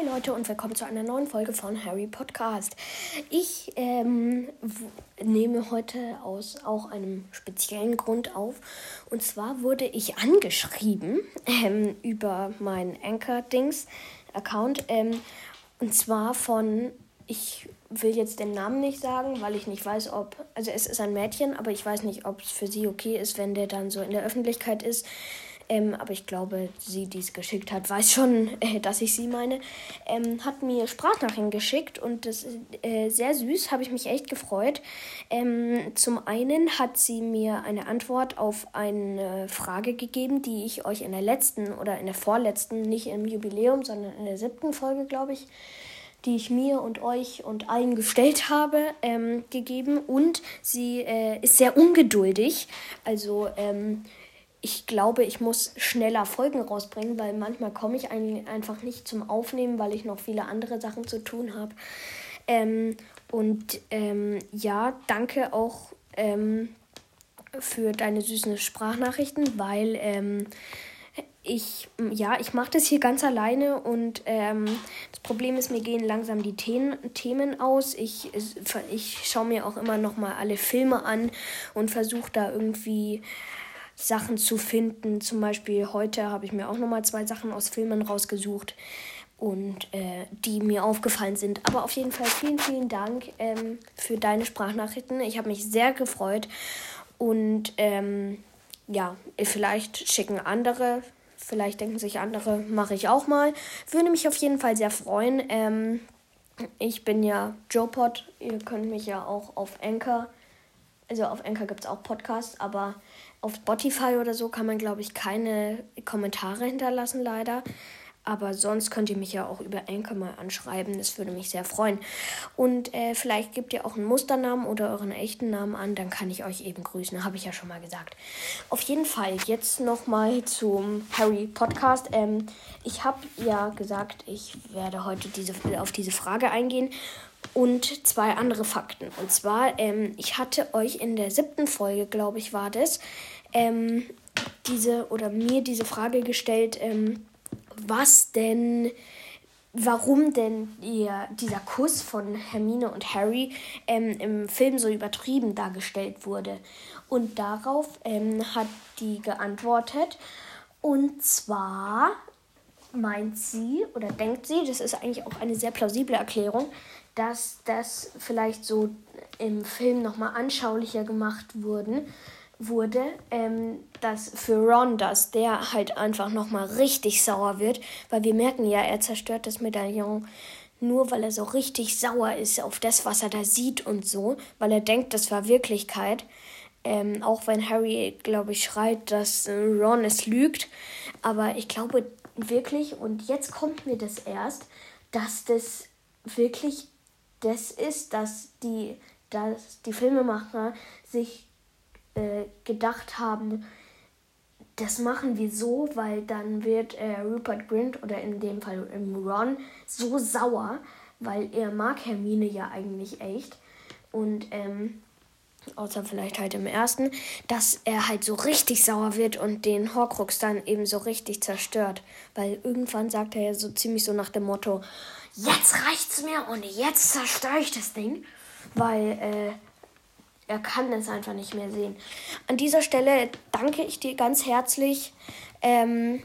Hi Leute und willkommen zu einer neuen Folge von Harry Podcast. Ich ähm, nehme heute aus auch einem speziellen Grund auf. Und zwar wurde ich angeschrieben ähm, über meinen Anchor-Dings-Account. Ähm, und zwar von, ich will jetzt den Namen nicht sagen, weil ich nicht weiß, ob, also es ist ein Mädchen, aber ich weiß nicht, ob es für sie okay ist, wenn der dann so in der Öffentlichkeit ist. Ähm, aber ich glaube, sie, die es geschickt hat, weiß schon, äh, dass ich sie meine. Ähm, hat mir Sprachnachrichten geschickt und das ist äh, sehr süß, habe ich mich echt gefreut. Ähm, zum einen hat sie mir eine Antwort auf eine Frage gegeben, die ich euch in der letzten oder in der vorletzten, nicht im Jubiläum, sondern in der siebten Folge, glaube ich, die ich mir und euch und allen gestellt habe, ähm, gegeben. Und sie äh, ist sehr ungeduldig. Also ähm, ich glaube, ich muss schneller Folgen rausbringen, weil manchmal komme ich ein, einfach nicht zum Aufnehmen, weil ich noch viele andere Sachen zu tun habe. Ähm, und ähm, ja, danke auch ähm, für deine süßen Sprachnachrichten, weil ähm, ich, ja, ich mache das hier ganz alleine und ähm, das Problem ist, mir gehen langsam die Themen, Themen aus. Ich, ich schaue mir auch immer noch mal alle Filme an und versuche da irgendwie Sachen zu finden. Zum Beispiel heute habe ich mir auch nochmal zwei Sachen aus Filmen rausgesucht und äh, die mir aufgefallen sind. Aber auf jeden Fall vielen, vielen Dank ähm, für deine Sprachnachrichten. Ich habe mich sehr gefreut und ähm, ja, vielleicht schicken andere, vielleicht denken sich andere, mache ich auch mal. Würde mich auf jeden Fall sehr freuen. Ähm, ich bin ja JoePod. Ihr könnt mich ja auch auf Anchor, also auf Anchor gibt es auch Podcasts, aber auf Spotify oder so kann man, glaube ich, keine Kommentare hinterlassen, leider. Aber sonst könnt ihr mich ja auch über Anchor mal anschreiben. Das würde mich sehr freuen. Und äh, vielleicht gebt ihr auch einen Musternamen oder euren echten Namen an. Dann kann ich euch eben grüßen. Habe ich ja schon mal gesagt. Auf jeden Fall jetzt nochmal zum Harry Podcast. Ähm, ich habe ja gesagt, ich werde heute diese, auf diese Frage eingehen und zwei andere Fakten. Und zwar, ähm, ich hatte euch in der siebten Folge, glaube ich, war das, ähm, diese oder mir diese Frage gestellt, ähm, was denn, warum denn ihr, dieser Kuss von Hermine und Harry ähm, im Film so übertrieben dargestellt wurde. Und darauf ähm, hat die geantwortet. Und zwar meint sie oder denkt sie, das ist eigentlich auch eine sehr plausible Erklärung, dass das vielleicht so im Film nochmal anschaulicher gemacht wurden, wurde, ähm, dass für Ron, dass der halt einfach nochmal richtig sauer wird, weil wir merken ja, er zerstört das Medaillon nur, weil er so richtig sauer ist auf das, was er da sieht und so, weil er denkt, das war Wirklichkeit. Ähm, auch wenn Harry, glaube ich, schreit, dass äh, Ron es lügt. Aber ich glaube wirklich, und jetzt kommt mir das erst, dass das wirklich das ist, dass die, dass die Filmemacher sich äh, gedacht haben, das machen wir so, weil dann wird äh, Rupert Grint oder in dem Fall Ron so sauer, weil er mag Hermine ja eigentlich echt. Und ähm, außer vielleicht halt im ersten, dass er halt so richtig sauer wird und den Horcrux dann eben so richtig zerstört. Weil irgendwann sagt er ja so ziemlich so nach dem Motto, jetzt reicht's mir und jetzt zerstöre ich das Ding, weil äh, er kann es einfach nicht mehr sehen. An dieser Stelle danke ich dir ganz herzlich. Ähm,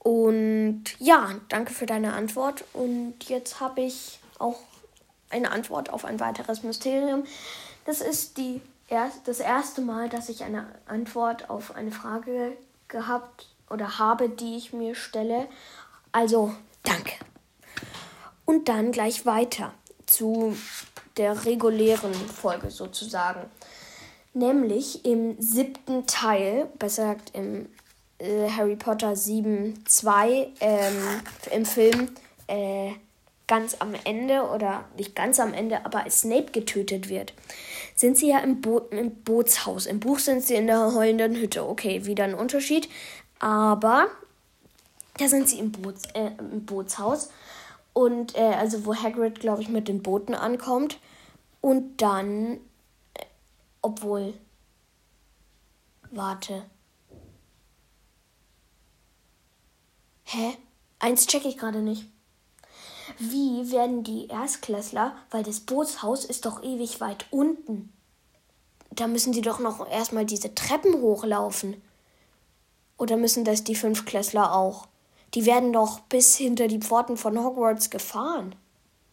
und ja, danke für deine Antwort. Und jetzt habe ich auch eine Antwort auf ein weiteres Mysterium. Das ist die erst, das erste Mal, dass ich eine Antwort auf eine Frage gehabt oder habe, die ich mir stelle. Also, danke. Und dann gleich weiter zu der regulären Folge sozusagen. Nämlich im siebten Teil, besser gesagt im äh, Harry Potter 7.2 ähm, im Film äh, ganz am Ende oder nicht ganz am Ende, aber als Snape getötet wird, sind sie ja im, Bo im Bootshaus. Im Buch sind sie in der heulenden Hütte. Okay, wieder ein Unterschied. Aber da sind sie im, Boots, äh, im Bootshaus und äh, also wo Hagrid, glaube ich, mit den Booten ankommt. Und dann, obwohl, warte. Hä? Eins checke ich gerade nicht. wie werden die Erstklässler, weil das Bootshaus ist doch ewig weit unten. Da müssen die doch noch erstmal diese Treppen hochlaufen. Oder müssen das die Fünftklässler auch? Die werden doch bis hinter die Pforten von Hogwarts gefahren.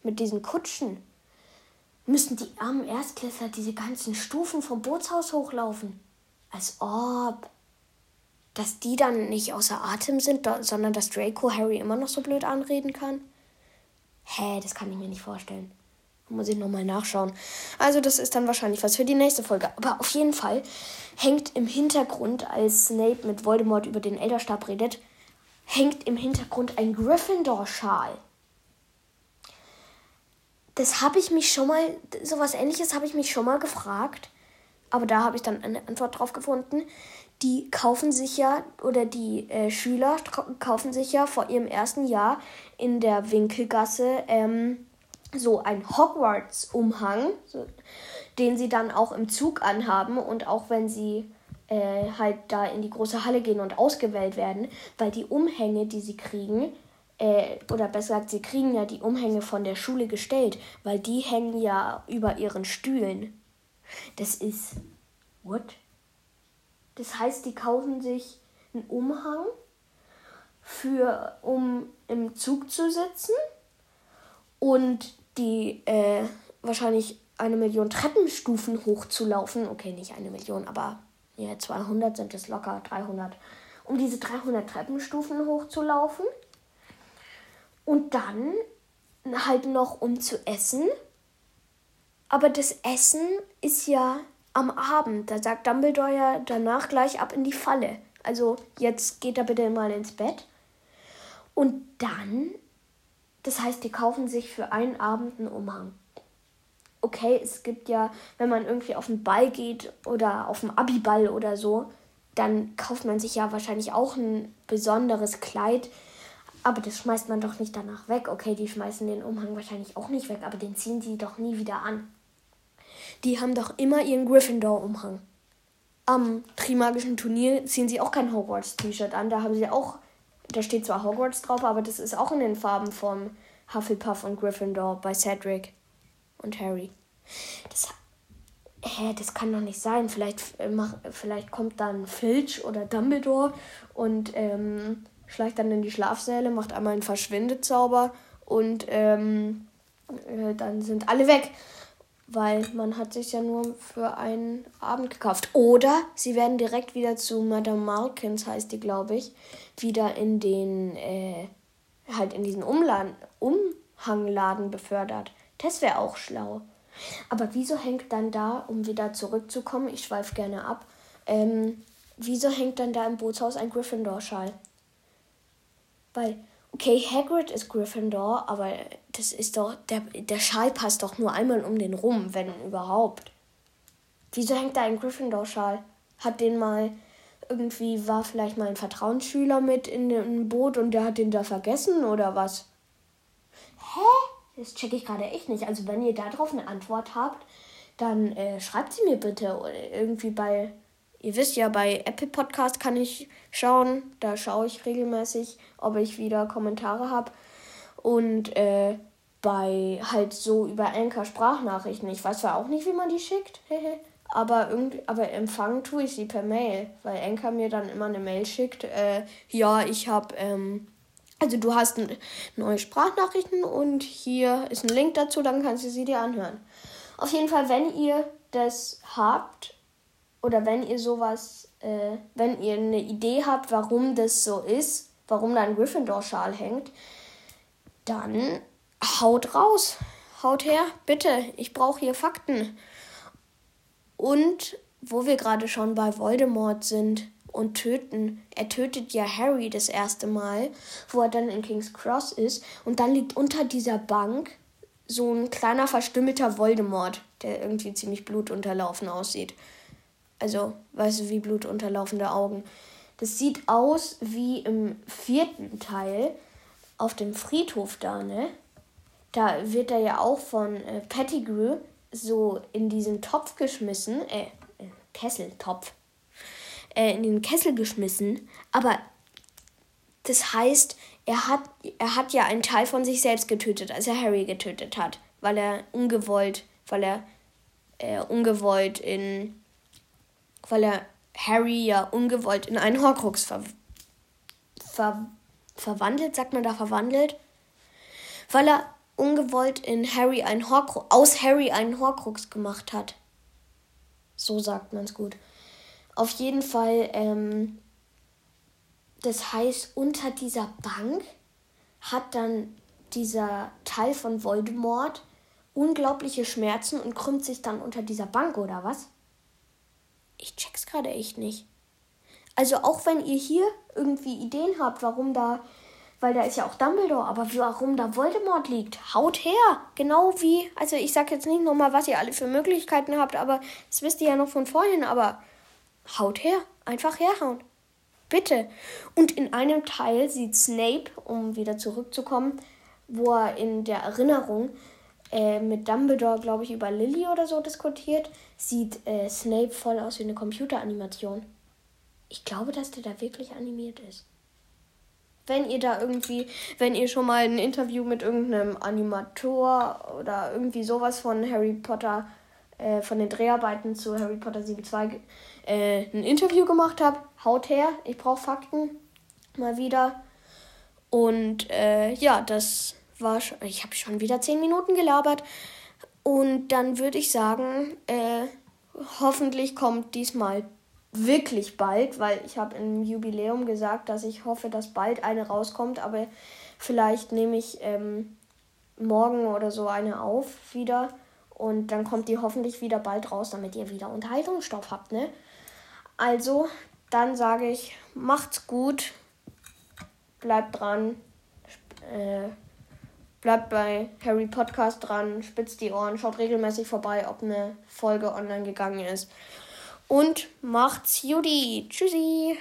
Mit diesen Kutschen. Müssen die armen Erstklässler diese ganzen Stufen vom Bootshaus hochlaufen? Als ob. Dass die dann nicht außer Atem sind, sondern dass Draco Harry immer noch so blöd anreden kann? Hä, das kann ich mir nicht vorstellen. Muss ich nochmal nachschauen. Also, das ist dann wahrscheinlich was für die nächste Folge. Aber auf jeden Fall hängt im Hintergrund, als Snape mit Voldemort über den Elderstab redet, hängt im Hintergrund ein Gryffindor-Schal. Das habe ich mich schon mal, sowas ähnliches habe ich mich schon mal gefragt. Aber da habe ich dann eine Antwort drauf gefunden. Die kaufen sich ja, oder die äh, Schüler kaufen sich ja vor ihrem ersten Jahr in der Winkelgasse ähm, so ein Hogwarts-Umhang, so, den sie dann auch im Zug anhaben und auch wenn sie äh, halt da in die große Halle gehen und ausgewählt werden, weil die Umhänge, die sie kriegen, äh, oder besser gesagt, sie kriegen ja die Umhänge von der Schule gestellt, weil die hängen ja über ihren Stühlen. Das ist. What? Das heißt, die kaufen sich einen Umhang für, um im Zug zu sitzen und die äh, wahrscheinlich eine Million Treppenstufen hochzulaufen. Okay, nicht eine Million, aber ja, 200 sind es locker, 300. Um diese 300 Treppenstufen hochzulaufen. Und dann halt noch um zu essen. Aber das Essen ist ja am Abend. Da sagt Dumbledore ja danach gleich ab in die Falle. Also jetzt geht er bitte mal ins Bett. Und dann, das heißt, die kaufen sich für einen Abend einen Umhang. Okay, es gibt ja, wenn man irgendwie auf den Ball geht oder auf den Abiball oder so, dann kauft man sich ja wahrscheinlich auch ein besonderes Kleid. Aber das schmeißt man doch nicht danach weg. Okay, die schmeißen den Umhang wahrscheinlich auch nicht weg, aber den ziehen die doch nie wieder an. Die haben doch immer ihren Gryffindor-Umhang. Am Trimagischen Turnier ziehen sie auch kein Hogwarts-T-Shirt an. Da haben sie auch da steht zwar Hogwarts drauf, aber das ist auch in den Farben von Hufflepuff und Gryffindor bei Cedric und Harry. Das, hä, das kann doch nicht sein. Vielleicht, äh, mach, vielleicht kommt dann Filch oder Dumbledore und ähm, schleicht dann in die Schlafsäle, macht einmal einen Verschwindezauber und ähm, äh, dann sind alle weg weil man hat sich ja nur für einen Abend gekauft. Oder sie werden direkt wieder zu Madame Malkins, heißt die, glaube ich, wieder in den, äh, halt in diesen Umladen, Umhangladen befördert. Das wäre auch schlau. Aber wieso hängt dann da, um wieder zurückzukommen, ich schweife gerne ab, ähm, wieso hängt dann da im Bootshaus ein Gryffindor-Schal? Weil Okay, Hagrid ist Gryffindor, aber das ist doch. Der, der Schal passt doch nur einmal um den rum, wenn überhaupt. Wieso hängt da ein Gryffindor-Schal? Hat den mal. Irgendwie war vielleicht mal ein Vertrauensschüler mit in dem Boot und der hat den da vergessen oder was? Hä? Das checke ich gerade echt nicht. Also, wenn ihr darauf eine Antwort habt, dann äh, schreibt sie mir bitte irgendwie bei Ihr wisst ja, bei Apple Podcast kann ich schauen. Da schaue ich regelmäßig, ob ich wieder Kommentare habe. Und äh, bei halt so über Anchor Sprachnachrichten. Ich weiß zwar auch nicht, wie man die schickt, aber aber empfangen tue ich sie per Mail, weil Anchor mir dann immer eine Mail schickt. Äh, ja, ich habe, ähm, also du hast neue Sprachnachrichten und hier ist ein Link dazu, dann kannst du sie dir anhören. Auf jeden Fall, wenn ihr das habt, oder wenn ihr sowas, äh, wenn ihr eine Idee habt, warum das so ist, warum da ein Gryffindor-Schal hängt, dann haut raus. Haut her, bitte. Ich brauche hier Fakten. Und wo wir gerade schon bei Voldemort sind und töten, er tötet ja Harry das erste Mal, wo er dann in King's Cross ist. Und dann liegt unter dieser Bank so ein kleiner verstümmelter Voldemort, der irgendwie ziemlich blutunterlaufen aussieht. Also, weißt du, wie blutunterlaufende Augen. Das sieht aus wie im vierten Teil auf dem Friedhof da, ne? Da wird er ja auch von äh, Pettigrew so in diesen Topf geschmissen, äh, äh Kesseltopf, äh, in den Kessel geschmissen, aber Das heißt, er hat, er hat ja einen Teil von sich selbst getötet, als er Harry getötet hat, weil er ungewollt, weil er äh, ungewollt in, weil er Harry ja ungewollt in einen Horcrux ver, ver, verwandelt, sagt man da verwandelt, weil er ungewollt in Harry ein Horcrux, aus Harry einen Horcrux gemacht hat. So sagt man es gut. Auf jeden Fall, ähm, das heißt, unter dieser Bank hat dann dieser Teil von Voldemort unglaubliche Schmerzen und krümmt sich dann unter dieser Bank, oder was? Ich check's gerade echt nicht. Also auch wenn ihr hier irgendwie Ideen habt, warum da weil da ist ja auch Dumbledore, aber warum da Voldemort liegt, haut her. Genau wie, also ich sag jetzt nicht nochmal, was ihr alle für Möglichkeiten habt, aber das wisst ihr ja noch von vorhin, aber haut her, einfach herhauen. Bitte. Und in einem Teil sieht Snape, um wieder zurückzukommen, wo er in der Erinnerung äh, mit Dumbledore, glaube ich, über Lily oder so diskutiert, sieht äh, Snape voll aus wie eine Computeranimation. Ich glaube, dass der da wirklich animiert ist wenn ihr da irgendwie, wenn ihr schon mal ein Interview mit irgendeinem Animator oder irgendwie sowas von Harry Potter, äh, von den Dreharbeiten zu Harry Potter 7.2 äh, ein Interview gemacht habt, haut her, ich brauche Fakten mal wieder. Und äh, ja, das war schon, ich habe schon wieder 10 Minuten gelabert. Und dann würde ich sagen, äh, hoffentlich kommt diesmal wirklich bald, weil ich habe im Jubiläum gesagt, dass ich hoffe, dass bald eine rauskommt, aber vielleicht nehme ich ähm, morgen oder so eine auf wieder und dann kommt die hoffentlich wieder bald raus, damit ihr wieder Unterhaltungsstoff habt, ne? Also, dann sage ich, macht's gut, bleibt dran, äh, bleibt bei Harry Podcast dran, spitzt die Ohren, schaut regelmäßig vorbei, ob eine Folge online gegangen ist und macht's Judy. Tschüssi.